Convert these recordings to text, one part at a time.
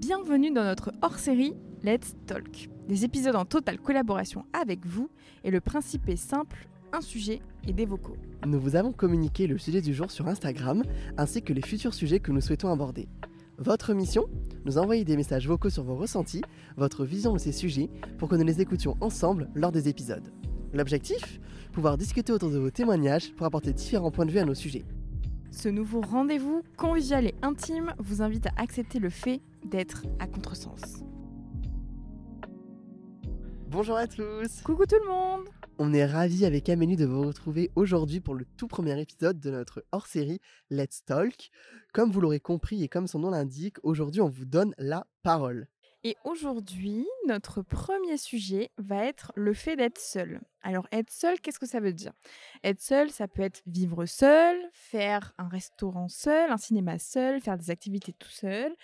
Bienvenue dans notre hors-série Let's Talk. Des épisodes en totale collaboration avec vous et le principe est simple, un sujet et des vocaux. Nous vous avons communiqué le sujet du jour sur Instagram ainsi que les futurs sujets que nous souhaitons aborder. Votre mission Nous envoyer des messages vocaux sur vos ressentis, votre vision de ces sujets pour que nous les écoutions ensemble lors des épisodes. L'objectif Pouvoir discuter autour de vos témoignages pour apporter différents points de vue à nos sujets. Ce nouveau rendez-vous convivial et intime vous invite à accepter le fait d'être à contresens. Bonjour à tous Coucou tout le monde On est ravis avec Amélie de vous retrouver aujourd'hui pour le tout premier épisode de notre hors-série Let's Talk. Comme vous l'aurez compris et comme son nom l'indique, aujourd'hui on vous donne la parole. Et aujourd'hui, notre premier sujet va être le fait d'être seul. Alors être seul, qu'est-ce que ça veut dire? Être seul, ça peut être vivre seul, faire un restaurant seul, un cinéma seul, faire des activités tout seul,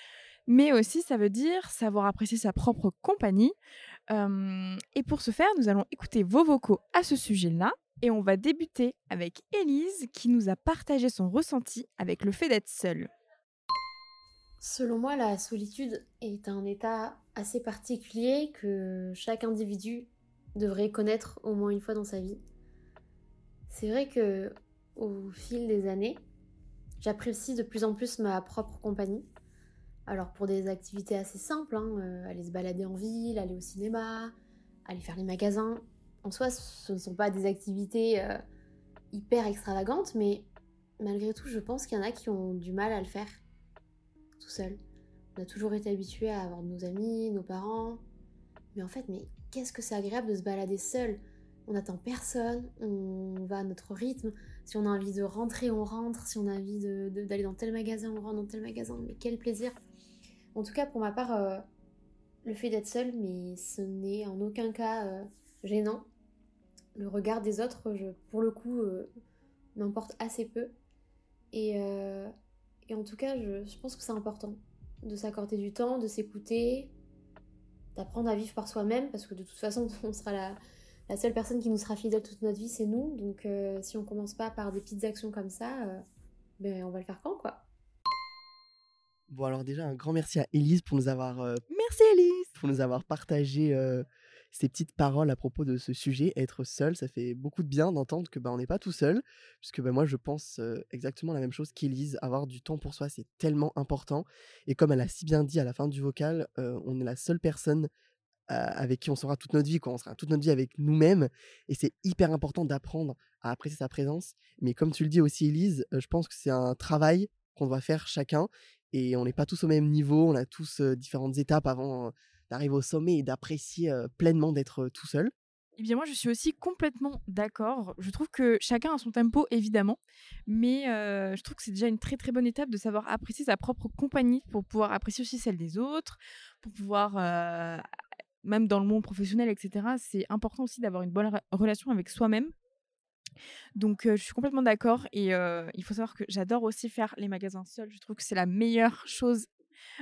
mais aussi ça veut dire savoir apprécier sa propre compagnie. Et pour ce faire, nous allons écouter vos vocaux à ce sujet-là. Et on va débuter avec Élise qui nous a partagé son ressenti avec le fait d'être seule. Selon moi, la solitude est un état assez particulier que chaque individu devrait connaître au moins une fois dans sa vie. C'est vrai que au fil des années, j'apprécie de plus en plus ma propre compagnie. Alors pour des activités assez simples, hein, euh, aller se balader en ville, aller au cinéma, aller faire les magasins. En soi, ce ne sont pas des activités euh, hyper extravagantes, mais malgré tout, je pense qu'il y en a qui ont du mal à le faire tout seul. On a toujours été habitué à avoir nos amis, nos parents. Mais en fait, mais qu'est-ce que c'est agréable de se balader seul? On n'attend personne, on va à notre rythme. Si on a envie de rentrer, on rentre. Si on a envie d'aller dans tel magasin, on rentre dans tel magasin. Mais quel plaisir En tout cas, pour ma part, euh, le fait d'être seul, mais ce n'est en aucun cas euh, gênant. Le regard des autres, pour le coup, euh, m'importe assez peu. Et, en tout cas, je, pense que c'est important de s'accorder du temps, de s'écouter, d'apprendre à vivre par soi-même, parce que de toute façon, on sera la, seule personne qui nous sera fidèle toute notre vie, c'est nous. Donc si on commence pas par des petites actions comme ça, ben on va le faire quand, quoi. Bon alors déjà un grand merci à Elise pour nous avoir euh, merci Elise pour nous avoir partagé ces petites paroles à propos de ce sujet, être seul, ça fait beaucoup de bien d'entendre que bah, on n'est pas tout seul, puisque bah, moi je pense exactement la même chose qu'Élise, avoir du temps pour soi c'est tellement important, et comme elle a si bien dit à la fin du vocal, on est la seule personne avec qui on sera toute notre vie, quand on sera toute notre vie avec nous-mêmes, et c'est hyper important d'apprendre à apprécier sa présence, mais comme tu le dis aussi Élise, je pense que c'est un travail qu'on doit faire chacun, et on n'est pas tous au même niveau, on a tous différentes étapes avant d'arriver au sommet et d'apprécier pleinement d'être tout seul. Eh bien, moi, je suis aussi complètement d'accord. Je trouve que chacun a son tempo, évidemment, mais je trouve que c'est déjà une très très bonne étape de savoir apprécier sa propre compagnie pour pouvoir apprécier aussi celle des autres, pour pouvoir, même dans le monde professionnel, etc., c'est important aussi d'avoir une bonne relation avec soi-même. Donc, je suis complètement d'accord et il faut savoir que j'adore aussi faire les magasins seuls. Je trouve que c'est la meilleure chose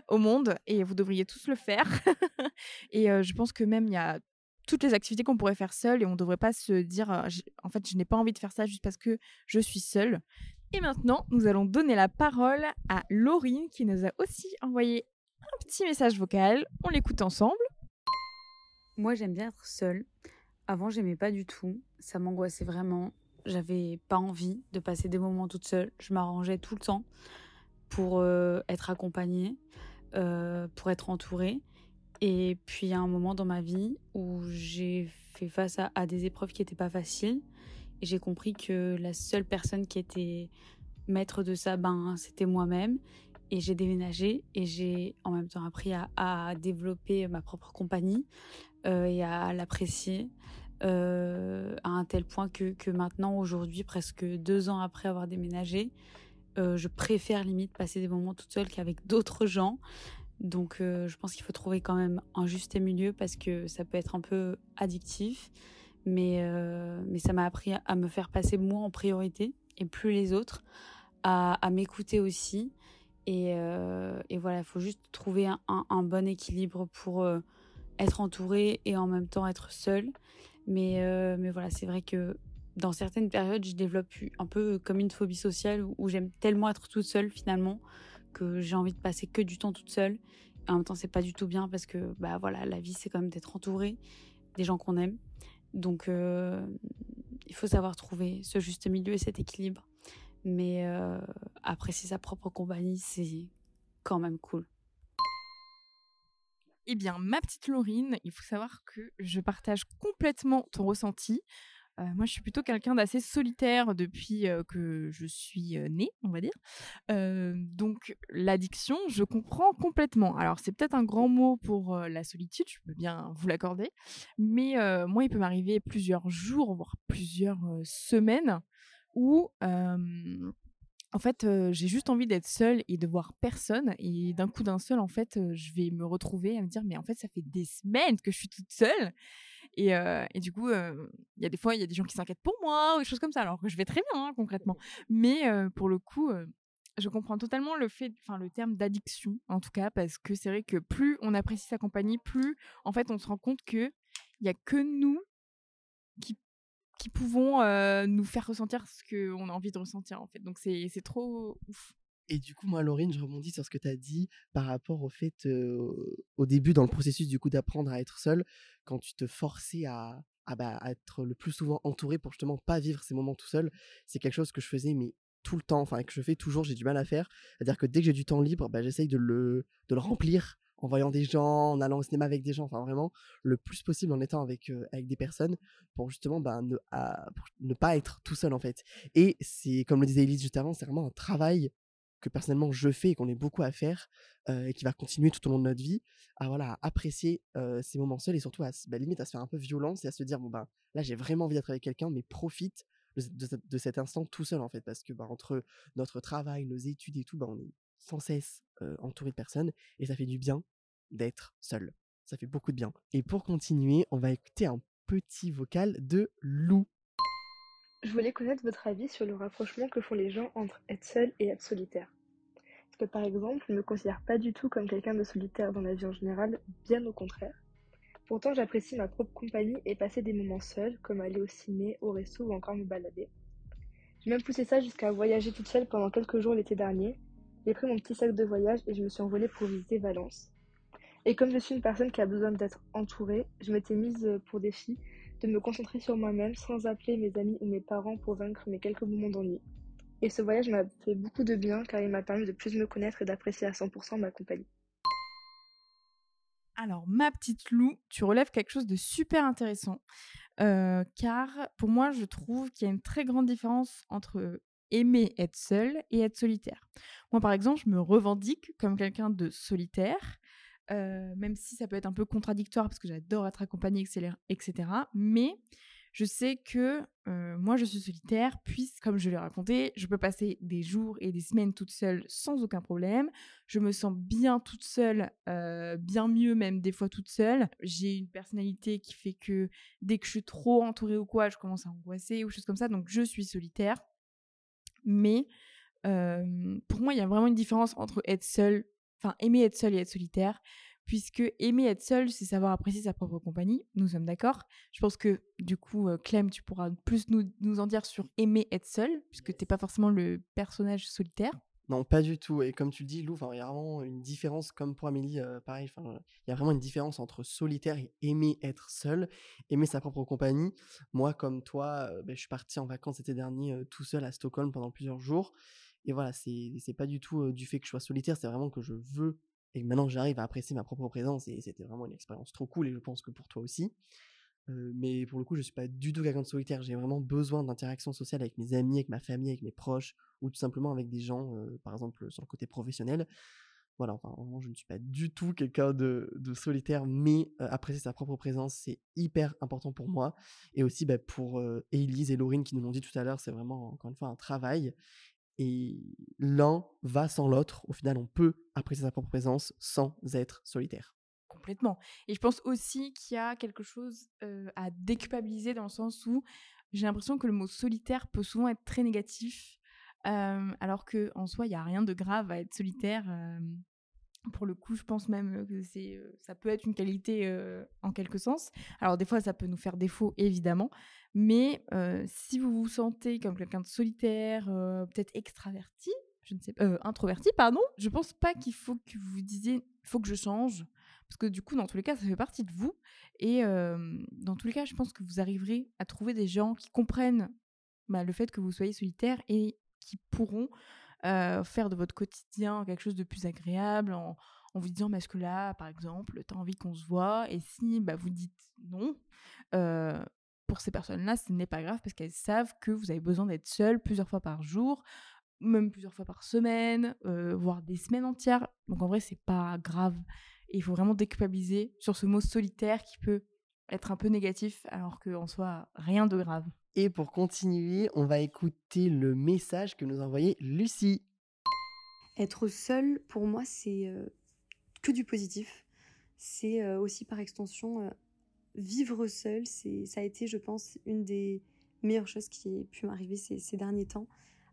au monde et vous devriez tous le faire. et je pense que même il y a toutes les activités qu'on pourrait faire seul et on ne devrait pas se dire en fait je n'ai pas envie de faire ça juste parce que je suis seule. Et maintenant, nous allons donner la parole à Laurine qui nous a aussi envoyé un petit message vocal. On l'écoute ensemble. Moi, j'aime bien être seule. Avant, j'aimais pas du tout. Ça m'angoissait vraiment. J'avais pas envie de passer des moments toute seule. Je m'arrangeais tout le temps pour euh, être accompagnée, euh, pour être entourée. Et puis il y a un moment dans ma vie où j'ai fait face à, des épreuves qui n'étaient pas faciles. Et j'ai compris que la seule personne qui était maître de ça, ben, c'était moi-même. Et j'ai déménagé et j'ai en même temps appris à, développer ma propre compagnie euh, et à, l'apprécier. À un tel point que, maintenant, aujourd'hui, presque deux ans après avoir déménagé, euh, je préfère limite passer des moments toute seule qu'avec d'autres gens. Donc euh, je pense qu'il faut trouver quand même un juste milieu parce que ça peut être un peu addictif. Mais, euh, mais ça m'a appris à me faire passer moi en priorité et plus les autres, à, m'écouter aussi. Et, et voilà, il faut juste trouver un, un, bon équilibre pour être entouré et en même temps être seul. Mais, mais voilà, c'est vrai que dans certaines périodes, je développe un peu comme une phobie sociale où, j'aime tellement être toute seule finalement que j'ai envie de passer que du temps toute seule. en même temps, c'est pas du tout bien parce que bah voilà, la vie c'est quand même d'être entouré des gens qu'on aime. Donc euh, il faut savoir trouver ce juste milieu et cet équilibre. Mais euh, apprécier sa propre compagnie, c'est quand même cool. Eh bien, ma petite Laurine, il faut savoir que je partage complètement ton ressenti. Euh, moi, je suis plutôt quelqu'un d'assez solitaire depuis euh, que je suis euh, née, on va dire. donc, l'addiction, je comprends complètement. Alors, c'est peut-être un grand mot pour la solitude, je peux bien vous l'accorder. Mais moi, il peut m'arriver plusieurs jours, voire plusieurs semaines où en fait, j'ai juste envie d'être seule et de voir personne. Et d'un coup d'un seul, en fait, je vais me retrouver à me dire, mais en fait, ça fait des semaines que je suis toute seule. Et, et du coup, il y a des fois, il y a des gens qui s'inquiètent pour moi ou des choses comme ça, alors que je vais très bien, hein, concrètement. Mais pour le coup, je comprends totalement le fait, le terme d'addiction, en tout cas, parce que c'est vrai que plus on apprécie sa compagnie, plus, en fait, on se rend compte que il a que nous qui qui pouvons nous faire ressentir ce qu'on a envie de ressentir en fait. Donc c'est trop ouf. Et du coup, moi, Laurine, je rebondis sur ce que tu as dit par rapport au fait, au début, dans le processus du coup d'apprendre à être seul, quand tu te forçais à, bah, à, être le plus souvent entouré pour justement pas vivre ces moments tout seul, c'est quelque chose que je faisais mais tout le temps, enfin que je fais toujours, j'ai du mal à faire. C'est-à-dire que dès que j'ai du temps libre, bah, j'essaye de le, de le remplir en voyant des gens, en allant au cinéma avec des gens, enfin vraiment le plus possible en étant avec, avec des personnes pour justement ben, ne, pas être tout seul en fait. Et c'est, comme le disait Elise juste avant, c'est vraiment un travail que personnellement je fais et qu'on est beaucoup à faire et qui va continuer tout au long de notre vie à voilà apprécier ces moments seuls et surtout à bah, limite à se faire un peu violence et à se dire bon ben là j'ai vraiment envie d'être avec quelqu'un mais profite de, cet instant tout seul en fait parce que bah, entre notre travail nos études et tout bah, on est sans cesse entouré de personnes et ça fait du bien d'être seul. Ça fait beaucoup de bien. Et pour continuer, on va écouter un petit vocal de Lou. Je voulais connaître votre avis sur le rapprochement que font les gens entre être seul et être solitaire. Parce que par exemple, je ne me considère pas du tout comme quelqu'un de solitaire dans la vie en général, bien au contraire. Pourtant, j'apprécie ma propre compagnie et passer des moments seuls, comme aller au ciné, au resto ou encore me balader. J'ai même poussé ça jusqu'à voyager toute seule pendant quelques jours l'été dernier. J'ai pris mon petit sac de voyage et je me suis envolée pour visiter Valence. Et comme je suis une personne qui a besoin d'être entourée, je m'étais mise euh, pour défi de me concentrer sur moi-même sans appeler mes amis ou mes parents pour vaincre mes quelques moments d'ennui. Et ce voyage m'a fait beaucoup de bien car il m'a permis de plus me connaître et d'apprécier à 100% ma compagnie. Alors, ma petite Lou, tu relèves quelque chose de super intéressant. Euh, car pour moi, je trouve qu'il y a une très grande différence entre aimer être seul et être solitaire. Moi, par exemple, je me revendique comme quelqu'un de solitaire, même si ça peut être un peu contradictoire parce que j'adore être accompagnée, etc. Mais je sais que moi, je suis solitaire, puisque, comme je l'ai raconté, je peux passer des jours et des semaines toute seule sans aucun problème. Je me sens bien toute seule, bien mieux même des fois toute seule. J'ai une personnalité qui fait que dès que je suis trop entourée ou quoi, je commence à angoisser ou choses comme ça. Donc, je suis solitaire. Mais pour moi, il y a vraiment une différence entre être seule enfin aimer être seul et être solitaire, puisque aimer être seul, c'est savoir apprécier sa propre compagnie. Nous sommes d'accord. Je pense que du coup, euh, Clem, tu pourras plus nous, nous en dire sur aimer être seul, puisque t'es pas forcément le personnage solitaire. Non, pas du tout. Et comme tu le dis, Lou, il y a vraiment une différence, comme pour Amélie, euh, pareil, il y a vraiment une différence entre solitaire et aimer être seul, aimer sa propre compagnie. Moi, comme toi, euh, ben, je suis parti en vacances l'été dernier tout seul à Stockholm pendant plusieurs jours. Et voilà, c'est pas du tout du fait que je sois solitaire, c'est vraiment que je veux et maintenant j'arrive à apprécier ma propre présence et c'était vraiment une expérience trop cool et je pense que pour toi aussi. mais pour le coup, je suis pas du tout quelqu'un de solitaire. J'ai vraiment besoin d'interaction sociale avec mes amis, avec ma famille, avec mes proches, ou tout simplement avec des gens, par exemple sur le côté professionnel. Voilà, enfin, vraiment, je ne suis pas du tout quelqu'un de, de, solitaire, mais apprécier sa propre présence, c'est hyper important pour moi. Et aussi bah, pour Elise et Laurine qui nous l'ont dit tout à l'heure, c'est vraiment, encore une fois, un travail. Et l'un va sans l'autre. Au final, on peut apprécier sa propre présence sans être solitaire. Complètement. Et je pense aussi qu'il y a quelque chose à déculpabiliser dans le sens où j'ai l'impression que le mot solitaire peut souvent être très négatif, alors qu'en soi, il n'y a rien de grave à être solitaire. Pour le coup, je pense même que c'est, ça peut être une qualité en quelque sens. Alors des fois, ça peut nous faire défaut, évidemment, mais si vous vous sentez comme quelqu'un de solitaire, peut-être extraverti, je ne sais pas, introverti, pardon, je pense pas qu'il faut que vous vous disiez faut que je change. Parce que du coup, dans tous les cas, ça fait partie de vous. Et dans tous les cas, je pense que vous arriverez à trouver des gens qui comprennent bah, le fait que vous soyez solitaire et qui pourront faire de votre quotidien quelque chose de plus agréable en, vous disant mais est-ce que là, par exemple, tu as envie qu'on se voit? Et si bah, vous dites non, pour ces personnes-là, ce n'est pas grave parce qu'elles savent que vous avez besoin d'être seul plusieurs fois par jour, même plusieurs fois par semaine, voire des semaines entières. Donc en vrai, c'est pas grave. il faut vraiment déculpabiliser sur ce mot solitaire qui peut être un peu négatif alors qu'en soit rien de grave. Et pour continuer, on va écouter le message que nous a envoyé Lucie. Être seule, pour moi, c'est que du positif. C'est aussi par extension vivre seule. C'est, ça a été, je pense, une des meilleures choses qui ait pu m'arriver ces, derniers temps.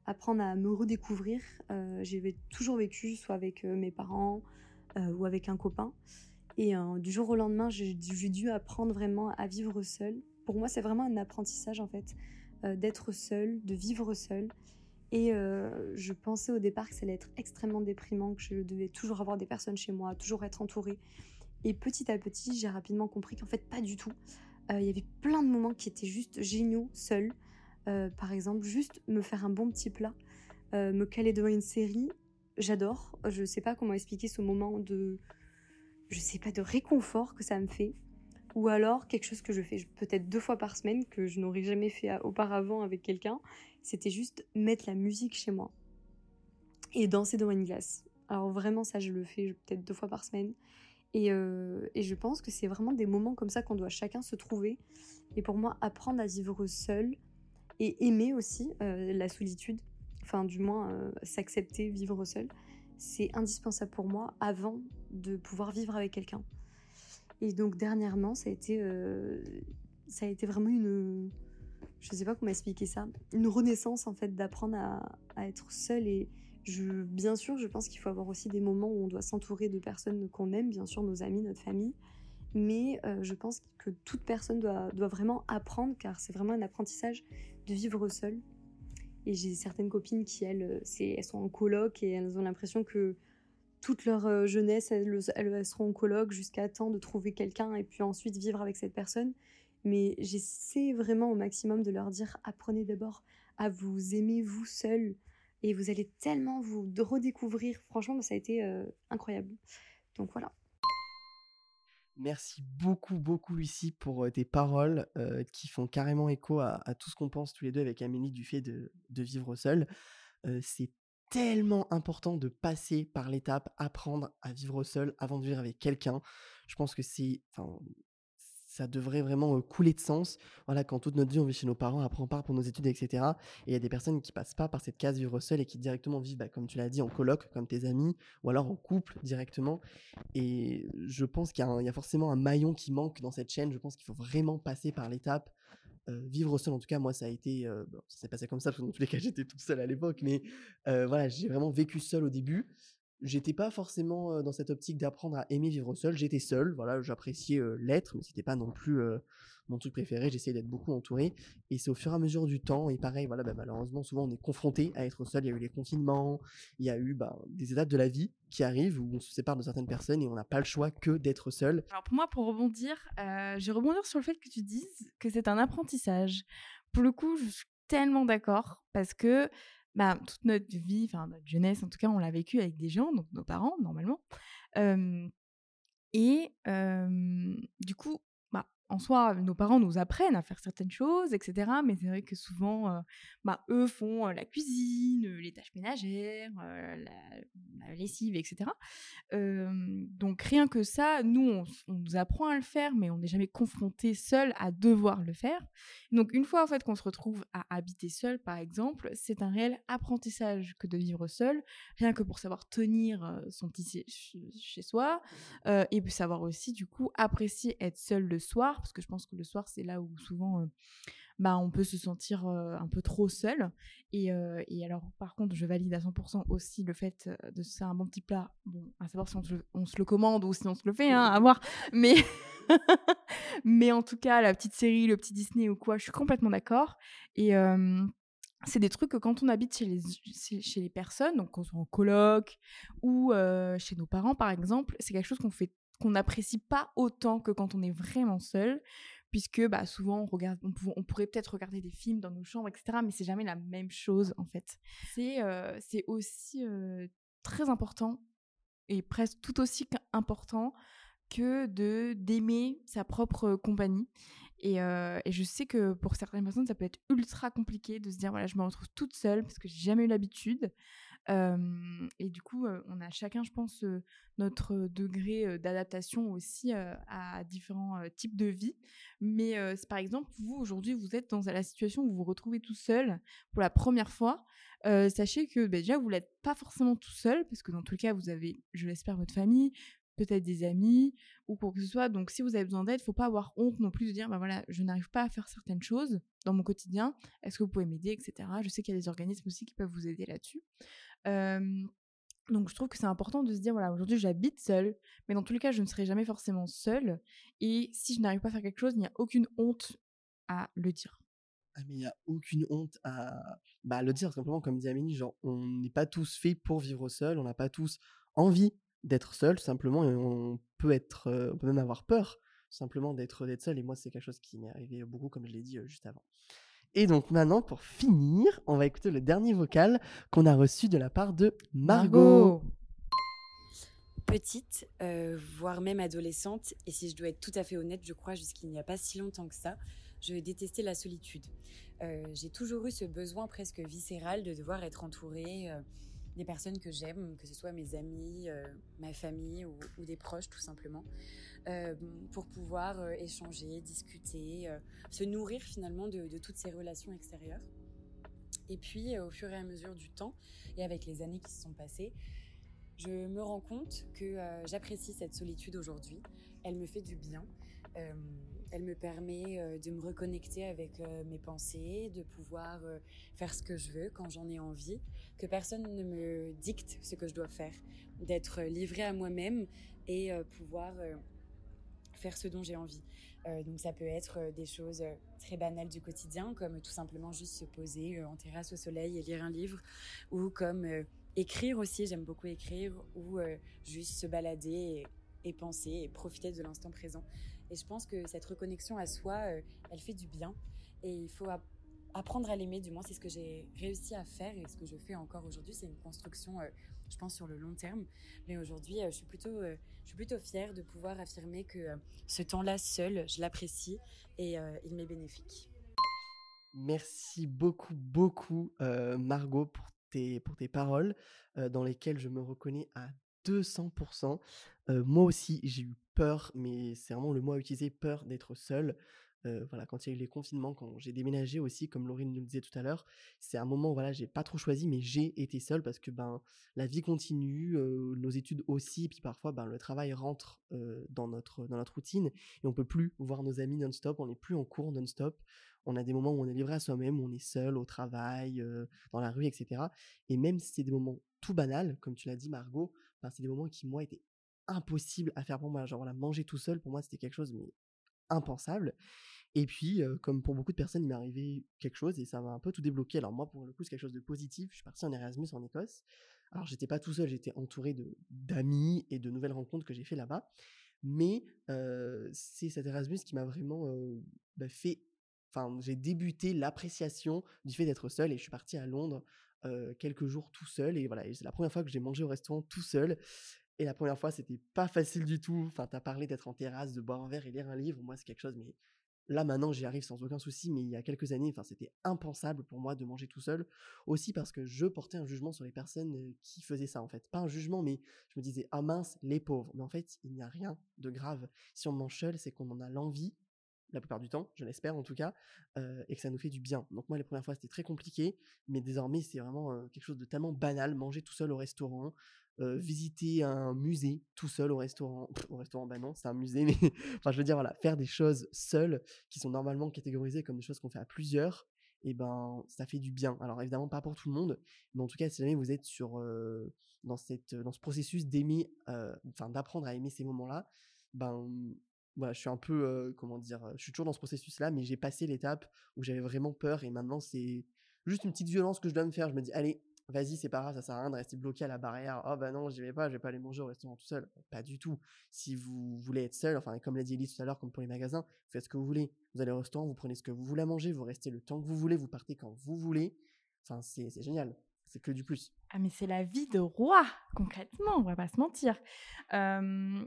Apprendre à me redécouvrir. j'ai toujours vécu soit avec mes parents ou avec un copain. Et du jour au lendemain, j'ai dû apprendre vraiment à vivre seule. Pour moi, c'est vraiment un apprentissage en fait, d'être seule, de vivre seule. Et je pensais au départ que ça allait être extrêmement déprimant, que je devais toujours avoir des personnes chez moi, toujours être entourée. Et petit à petit, j'ai rapidement compris qu'en fait, pas du tout. Il y avait plein de moments qui étaient juste géniaux, seuls. par exemple, juste me faire un bon petit plat, me caler devant une série, j'adore. Je sais pas comment expliquer ce moment de, je sais pas, de réconfort que ça me fait. Ou alors quelque chose que je fais peut-être deux fois par semaine, que je n'aurais jamais fait auparavant avec quelqu'un, c'était juste mettre la musique chez moi et danser devant une glace. Alors vraiment ça je le fais peut-être deux fois par semaine. Et, euh, je pense que c'est vraiment des moments comme ça qu'on doit chacun se trouver. Et pour moi, apprendre à vivre seul et aimer aussi euh, la solitude, enfin du moins euh, s'accepter, vivre seul, c'est indispensable pour moi avant de pouvoir vivre avec quelqu'un. Et donc dernièrement, ça a été, euh, ça a été vraiment une, je sais pas comment expliquer ça, une renaissance en fait d'apprendre à, être seul et je, bien sûr, je pense qu'il faut avoir aussi des moments où on doit s'entourer de personnes qu'on aime, bien sûr nos amis, notre famille, mais euh, je pense que toute personne doit, doit vraiment apprendre car c'est vraiment un apprentissage de vivre seul. Et j'ai certaines copines qui elles, elles sont en coloc et elles ont l'impression que toute leur euh, jeunesse, elles, seront en colloque jusqu'à temps de trouver quelqu'un et puis ensuite vivre avec cette personne. Mais j'essaie vraiment au maximum de leur dire apprenez d'abord à vous aimer vous seul et vous allez tellement vous redécouvrir. Franchement, ça a été euh, incroyable. Donc voilà. Merci beaucoup, beaucoup, Lucie, pour tes paroles qui font carrément écho à, tout ce qu'on pense tous les deux avec Amélie du fait de, vivre seul. c'est tellement important de passer par l'étape apprendre à vivre seul avant de vivre avec quelqu'un. Je pense que c'est, ça devrait vraiment couler de sens. Voilà, quand toute notre vie on vit chez nos parents, après on part pour nos études, etc. Et il y a des personnes qui passent pas par cette case vivre seul et qui directement vivent, bah, comme tu l'as dit, en coloc, comme tes amis, ou alors en couple directement. Et je pense qu'il y, a forcément un maillon qui manque dans cette chaîne. Je pense qu'il faut vraiment passer par l'étape vivre seul, en tout cas, moi, ça a été. ça s'est passé comme ça, parce que dans tous les cas, j'étais toute seule à l'époque, mais voilà, j'ai vraiment vécu seul au début. J'étais pas forcément dans cette optique d'apprendre à aimer vivre seul. J'étais seul, voilà, j'appréciais l'être, mais c'était pas non plus mon truc préféré. J'essayais d'être beaucoup entouré. Et c'est au fur et à mesure du temps. Et pareil, voilà, bah, malheureusement, souvent on est confronté à être seul. Il y a eu les confinements, il y a eu bah, des étapes de la vie qui arrivent où on se sépare de certaines personnes et on n'a pas le choix que d'être seul. Alors pour moi, pour rebondir, euh, je vais rebondir sur le fait que tu dises que c'est un apprentissage. Pour le coup, je suis tellement d'accord parce que bah, toute notre vie, enfin notre jeunesse en tout cas, on l'a vécu avec des gens, donc nos parents normalement. et du coup, en soi, nos parents nous apprennent à faire certaines choses, etc. Mais c'est vrai que souvent, bah, eux font la cuisine, les tâches ménagères, la, lessive, etc. donc rien que ça, nous, on, nous apprend à le faire, mais on n'est jamais confronté seul à devoir le faire. Donc une fois en fait qu'on se retrouve à habiter seul, par exemple, c'est un réel apprentissage que de vivre seul, rien que pour savoir tenir son petit chez soi, et savoir aussi du coup apprécier être seul le soir parce que je pense que le soir, c'est là où souvent bah, on peut se sentir un peu trop seul. Et, et, alors, par contre, je valide à 100% aussi le fait de se faire un bon petit plat. Bon, à savoir si on se, le commande ou si on se le fait, hein, à voir. Mais, mais en tout cas, la petite série, le petit Disney ou quoi, je suis complètement d'accord. Et c'est des trucs que quand on habite chez les, chez, les personnes, donc quand on est en coloc ou chez nos parents par exemple, c'est quelque chose qu'on fait qu'on n'apprécie pas autant que quand on est vraiment seul, puisque bah, souvent on, regarde, on, pourrait peut-être regarder des films dans nos chambres, etc., mais c'est jamais la même chose en fait. C'est c'est aussi très important et presque tout aussi important que de d'aimer sa propre compagnie. Et, et, je sais que pour certaines personnes, ça peut être ultra compliqué de se dire voilà, je me retrouve toute seule parce que j'ai jamais eu l'habitude et du coup, on a chacun, je pense, notre degré d'adaptation aussi à différents types de vie. Mais par exemple, vous, aujourd'hui, vous êtes dans la situation où vous vous retrouvez tout seul pour la première fois. sachez que bah, déjà, vous n'êtes pas forcément tout seul, parce que dans tout cas, vous avez, je l'espère, votre famille, peut-être des amis ou quoi que ce soit. Donc, si vous avez besoin d'aide, faut pas avoir honte non plus de dire, bah voilà, je n'arrive pas à faire certaines choses dans mon quotidien. Est-ce que vous pouvez m'aider, etc. Je sais qu'il y a des organismes aussi qui peuvent vous aider là-dessus donc je trouve que c'est important de se dire, voilà, aujourd'hui j'habite seule, mais dans tous les cas, je ne serai jamais forcément seule. Et si je n'arrive pas à faire quelque chose, il n'y a aucune honte à le dire. Ah, mais il n'y a aucune honte à bah, le dire, simplement, comme dit Amélie, genre, on n'est pas tous faits pour vivre seul, on n'a pas tous envie d'être seul, simplement, et on peut être, peut même avoir peur, simplement, d'être seul. Et moi, c'est quelque chose qui m'est arrivé beaucoup, comme je l'ai dit juste avant. Et donc maintenant, pour finir, on va écouter le dernier vocal qu'on a reçu de la part de Margot. Petite, euh, voire même adolescente, et si je dois être tout à fait honnête, je crois jusqu'il n'y a pas si longtemps que ça, je détestais la solitude. Euh, j'ai toujours eu ce besoin presque viscéral de devoir être entourée euh, des personnes que j'aime, que ce soit mes amis, ma famille ou, ou, des proches tout simplement. Euh, pour pouvoir euh, échanger, discuter, euh, se nourrir finalement de, toutes ces relations extérieures. Et puis, au fur et à mesure du temps, et avec les années qui se sont passées, je me rends compte que j'apprécie cette solitude aujourd'hui. Elle me fait du bien. elle me permet de me reconnecter avec mes pensées, de pouvoir faire ce que je veux quand j'en ai envie, que personne ne me dicte ce que je dois faire, d'être livrée à moi-même et pouvoir faire ce dont j'ai envie. Euh, donc ça peut être euh, des choses euh, très banales du quotidien, comme tout simplement juste se poser en terrasse au soleil et lire un livre, ou comme écrire aussi, j'aime beaucoup écrire, ou juste se balader et, penser et profiter de l'instant présent. Et je pense que cette reconnexion à soi, elle fait du bien. Et il faut apprendre à l'aimer, du moins c'est ce que j'ai réussi à faire et ce que je fais encore aujourd'hui. C'est une construction je pense, sur le long terme. Mais aujourd'hui, euh, je suis plutôt, euh, je suis plutôt fière de pouvoir affirmer que euh, ce temps-là seul, je l'apprécie et il m'est bénéfique. Merci beaucoup, beaucoup, Margot, pour tes, pour tes paroles, dans lesquelles je me reconnais à 200%. moi aussi, j'ai eu peur, mais c'est vraiment le mot à utiliser, peur d'être voilà, quand il y a eu les confinements, quand j'ai déménagé aussi, comme Laurine nous le disait tout à l'heure, c'est un moment où voilà, j'ai pas trop choisi, mais j'ai été seule parce que ben la vie continue, nos études aussi, puis parfois ben le travail rentre dans notre dans notre routine et on peut plus voir nos amis non-stop, on n'est plus en cours non-stop. On a des moments où on est livré à soi-même, on est seul au travail, dans la rue, etc. Et même si c'est des moments tout banals, comme tu l'as dit Margot, ben, c'est des moments qui moi étaient impossibles à faire pour moi. Genre voilà, manger tout seul pour moi c'était quelque chose impensable. Et puis, comme pour beaucoup de personnes, il m'est arrivé quelque chose et ça m'a un peu tout débloqué. Alors moi, pour le coup, c'est quelque chose de positif. Je suis parti en Erasmus en Écosse. Alors j'étais pas tout seul, j'étais entouré de d'amis et de nouvelles rencontres que j'ai fait là-bas. Mais c'est cet Erasmus qui m'a vraiment bah, fait. Enfin, j'ai débuté l'appréciation du fait d'être seul et je suis parti à Londres quelques jours tout seul et voilà, c'est la première fois que j'ai mangé au restaurant tout seul. Et la première fois, c'était pas facile du tout. Enfin, t'as parlé d'être en terrasse, de boire un verre et lire un livre. Moi, c'est quelque chose, mais Là maintenant j'y arrive sans aucun souci, mais il y a quelques années, enfin c'était impensable pour moi de manger tout seul. Aussi parce que je portais un jugement sur les personnes qui faisaient ça en fait. Pas un jugement, mais je me disais ah mince les pauvres. Mais en fait il n'y a rien de grave. Si on mange seul, c'est qu'on en a l'envie la plupart du temps, je l'espère en tout cas, et que ça nous fait du bien. Donc moi les premières fois c'était très compliqué, mais désormais c'est vraiment quelque chose de tellement banal, manger tout seul au restaurant, visiter un musée tout seul au restaurant. au restaurant, bah non, c'est un musée, mais enfin, je veux dire, voilà, faire des choses seules qui sont normalement catégorisées comme des choses qu'on fait à plusieurs, et ben, ça fait du bien. Alors évidemment, pas pour tout le monde, mais en tout cas, si jamais vous êtes sur, dans, cette, dans ce processus d'aimer, enfin, d'apprendre à aimer ces moments-là, ben, voilà, je suis un peu, comment dire, je suis toujours dans ce processus-là, mais j'ai passé l'étape où j'avais vraiment peur, et maintenant, c'est juste une petite violence que je dois me faire. Je me dis, allez, vas-y, c'est pas grave, ça sert à rien de rester bloqué à la barrière. Oh bah non, j'y vais pas, je vais pas aller manger au restaurant tout seul. Pas du tout. Si vous voulez être seul, enfin, comme l'a dit Elise tout à l'heure, comme pour les magasins, faites ce que vous voulez. Vous allez au restaurant, vous prenez ce que vous voulez à manger, vous restez le temps que vous voulez, vous partez quand vous voulez. Enfin, c'est génial. C'est que du plus. Ah, mais c'est la vie de roi, concrètement, on va pas se mentir.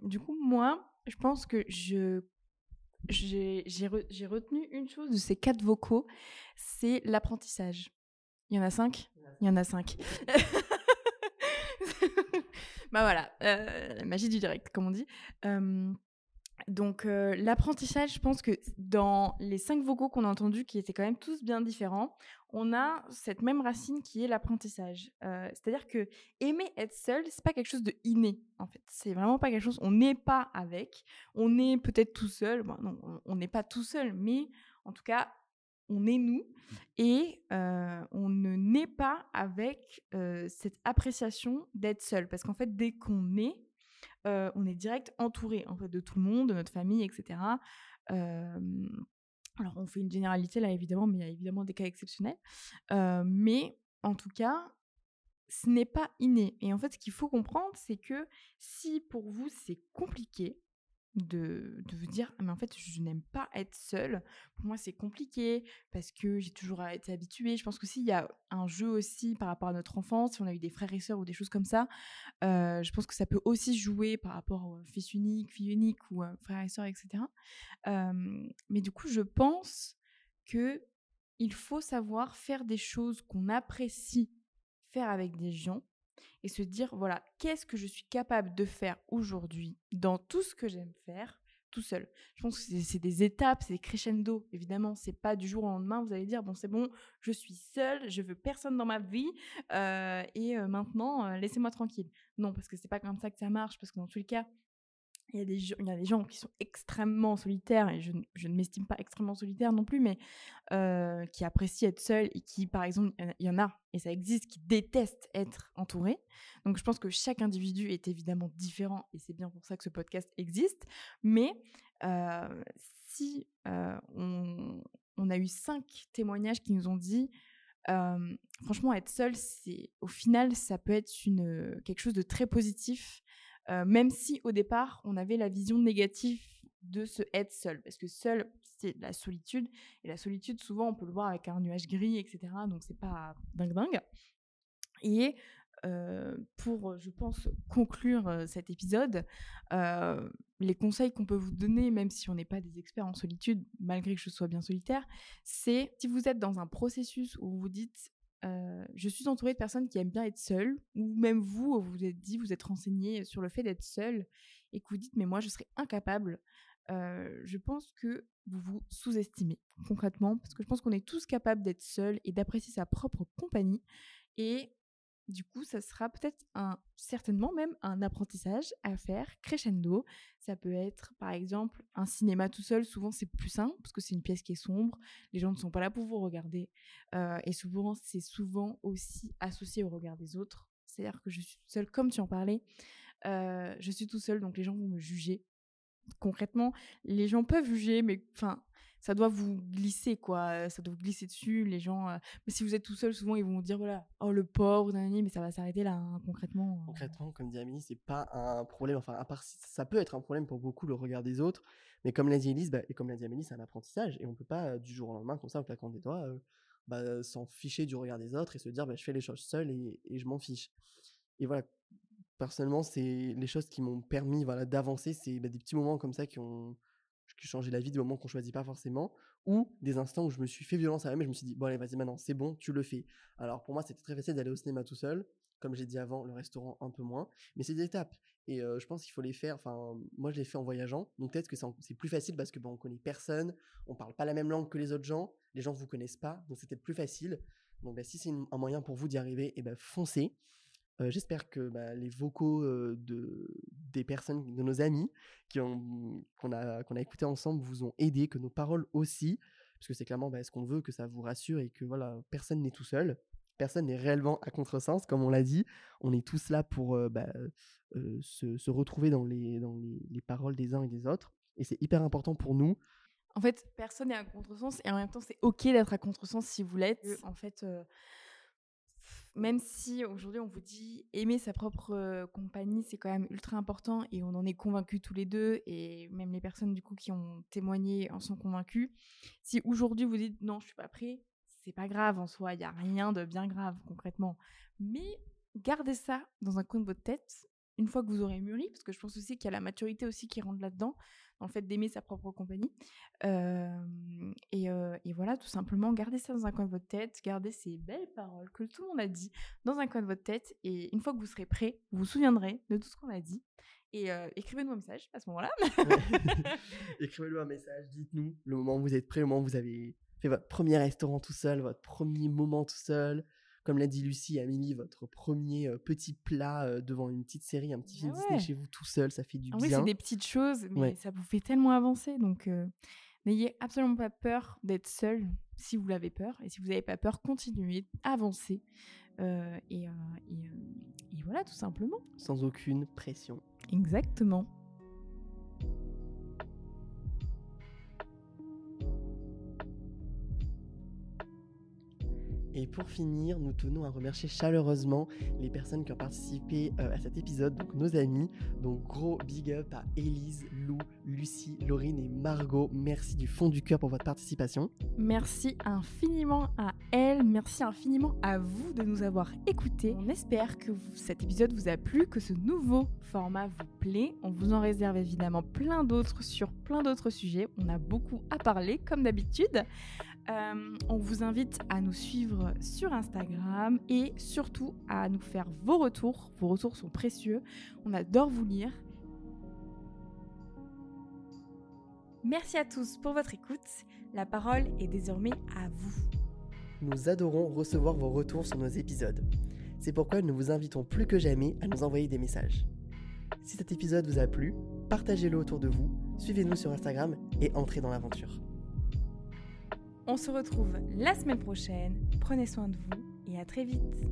du coup, moi, je pense que je j'ai retenu une chose de ces quatre vocaux, c'est l'apprentissage. Il y en a cinq Il y en a cinq. bah voilà, euh, la magie du direct, comme on dit. donc l'apprentissage, je pense que dans les cinq vocaux qu'on a entendus, qui étaient quand même tous bien différents, on a cette même racine qui est l'apprentissage. Euh, c'est-à-dire que aimer être seul, c'est pas quelque chose de inné en fait. C'est vraiment pas quelque chose. On n'est pas avec. On est peut-être tout seul. Bon, non, on n'est pas tout seul, mais en tout cas, on est nous et euh, on ne naît pas avec euh, cette appréciation d'être seul. Parce qu'en fait, dès qu'on est, on est direct entouré en fait de tout le monde, de notre famille, etc. Alors, on fait une généralité là, évidemment, mais il y a évidemment des cas exceptionnels. mais en tout cas, ce n'est pas inné. Et en fait, ce qu'il faut comprendre, c'est que si pour vous c'est compliqué, de, vous dire «Ah, mais en fait je n'aime pas être seule. Pour moi c'est compliqué parce que j'ai toujours été habituée. Je pense que s'il y a un jeu aussi par rapport à notre enfance si on a eu des frères et sœurs ou des choses comme ça je pense que ça peut aussi jouer par rapport au fils unique fille unique ou frères et sœurs etc mais du coup je pense que il faut savoir faire des choses qu'on apprécie faire avec des gens et se dire, voilà, qu'est-ce que je suis capable de faire aujourd'hui dans tout ce que j'aime faire tout seul? Je pense que c'est des étapes, c'est crescendo. Évidemment, c'est pas du jour au lendemain. Vous allez dire bon, c'est bon, je suis seule, je veux personne dans ma vie euh, et euh, maintenant euh, laissez-moi tranquille. Non, parce que c'est pas comme ça que ça marche. Parce que dans tous les cas, il y, a des, gens qui sont extrêmement solitaires, et je, ne m'estime pas extrêmement solitaire non plus, mais euh, qui apprécient être seuls et qui, par exemple, il y en a, et ça existe, qui détestent être entourés. Donc je pense que chaque individu est évidemment différent, et c'est bien pour ça que ce podcast existe. Mais euh, si euh, on, on, a eu cinq témoignages qui nous ont dit franchement, être seul, au final, ça peut être une, quelque chose de très positif même si au départ, on avait la vision négative de se être seul. Parce que seul, c'est la solitude. Et la solitude, souvent, on peut le voir avec un nuage gris, etc. Donc, c'est pas dingue dingue. Et pour, je pense, conclure cet épisode, les conseils qu'on peut vous donner, même si on n'est pas des experts en solitude, malgré que je sois bien solitaire, c'est si vous êtes dans un processus où vous vous dites je suis entourée de personnes qui aiment bien être seules, ou même vous, vous êtes dit, vous êtes renseigné sur le fait d'être seul, et que vous dites, mais moi, je serais incapable. je pense que vous vous sous-estimez concrètement, parce que je pense qu'on est tous capables d'être seul et d'apprécier sa propre compagnie. Du coup, ça sera peut-être un, certainement même un apprentissage à faire crescendo. Ça peut être, par exemple, un cinéma tout seul. Souvent, c'est plus simple parce que c'est une pièce qui est sombre. Les gens ne sont pas là pour vous regarder. Euh, et souvent, c'est souvent aussi associé au regard des autres. C'est-à-dire que je suis toute seule, comme tu en parlais. Euh, je suis tout seul, donc les gens vont me juger. Concrètement, les gens peuvent juger, mais enfin, ça doit vous glisser, quoi. Ça doit vous glisser dessus. Les gens. Mais si vous êtes tout seul, souvent, ils vont dire voilà, oh le pauvre, mais ça va s'arrêter là, hein, concrètement. Concrètement, comme dit Amélie, c'est pas un problème. Enfin, à part ça peut être un problème pour beaucoup le regard des autres. Mais comme l'a dit Elise, bah, et comme l'a dit Amélie, c'est un apprentissage. Et on peut pas, du jour au lendemain, comme ça, en claquant des doigts, bah, s'en ficher du regard des autres et se dire bah, je fais les choses seul et, et je m'en fiche. Et voilà, personnellement, c'est les choses qui m'ont permis voilà, d'avancer. C'est bah, des petits moments comme ça qui ont qui la vie des moments qu'on choisit pas forcément, ou des instants où je me suis fait violence à moi-même et je me suis dit, bon allez, vas-y maintenant, c'est bon, tu le fais. Alors pour moi, c'était très facile d'aller au cinéma tout seul, comme j'ai dit avant, le restaurant un peu moins, mais c'est des étapes. Et je pense qu'il faut les faire, enfin, moi je l'ai fait en voyageant, donc peut-être que c'est plus facile parce que bon, on connaît personne, on parle pas la même langue que les autres gens, les gens vous connaissent pas, donc peut-être plus facile. Donc bah, si c'est un moyen pour vous d'y arriver, et eh ben foncez. J'espère que bah, les vocaux de, des personnes, de nos amis qu'on a, qu'on a écoutés ensemble vous ont aidé, que nos paroles aussi, parce que c'est clairement bah, ce qu'on veut, que ça vous rassure et que voilà, personne n'est tout seul, personne n'est réellement à contresens, comme on l'a dit. On est tous là pour bah, se, se, retrouver dans, les, dans les, les, paroles des uns et des autres. Et c'est hyper important pour nous En fait, personne n'est à contresens et en même temps, c'est ok d'être à contresens si vous l'êtes. En fait, même si aujourd'hui on vous dit aimer sa propre compagnie, c'est quand même ultra important et on en est convaincus tous les deux et même les personnes du coup qui ont témoigné en sont convaincus. Si aujourd'hui vous dites non, je suis pas prêt, c'est pas grave en soi, il y a rien de bien grave concrètement. Mais gardez ça dans un coin de votre tête une fois que vous aurez mûri, parce que je pense aussi qu'il y a la maturité aussi qui rentre là-dedans, dans le fait d'aimer sa propre compagnie. et, et, voilà, tout simplement, gardez ça dans un coin de votre tête, gardez ces belles paroles que tout le monde a dit dans un coin de votre tête, et une fois que vous serez prêt, vous vous souviendrez de tout ce qu'on a dit. Et écrivez-nous un message à ce moment-là. écrivez-nous un message, dites-nous le moment où vous êtes prêt, le moment où vous avez fait votre premier restaurant tout seul, votre premier moment tout seul, comme l'a dit Lucie, Amélie, votre premier petit plat devant une petite série, un petit film ah Disney chez vous tout seul, ça fait du ah bien. Oui, c'est des petites choses, mais ça vous fait tellement avancer. Donc, n'ayez absolument pas peur d'être seul si vous l'avez peur. Et si vous n'avez pas peur, continuez, avancez. et, et voilà, tout simplement. Sans aucune pression. Exactement. Et pour finir, nous tenons à remercier chaleureusement les personnes qui ont participé euh, à cet épisode, donc nos amis. Donc gros big up à Élise, Lou, Lucie, Laurine et Margot. Merci du fond du cœur pour votre participation. Merci infiniment à elle, merci infiniment à vous de nous avoir écoutés. On espère que cet épisode vous a plu, que ce nouveau format vous plaît. On vous en réserve évidemment plein d'autres sur plein d'autres sujets. On a beaucoup à parler comme d'habitude. Euh, on vous invite à nous suivre sur Instagram et surtout à nous faire vos retours. Vos retours sont précieux. On adore vous lire. Merci à tous pour votre écoute. La parole est désormais à vous. Nous adorons recevoir vos retours sur nos épisodes. C'est pourquoi nous vous invitons plus que jamais à nous envoyer des messages. Si cet épisode vous a plu, partagez-le autour de vous, suivez-nous sur Instagram et entrez dans l'aventure. On se retrouve la semaine prochaine. Prenez soin de vous et à très vite.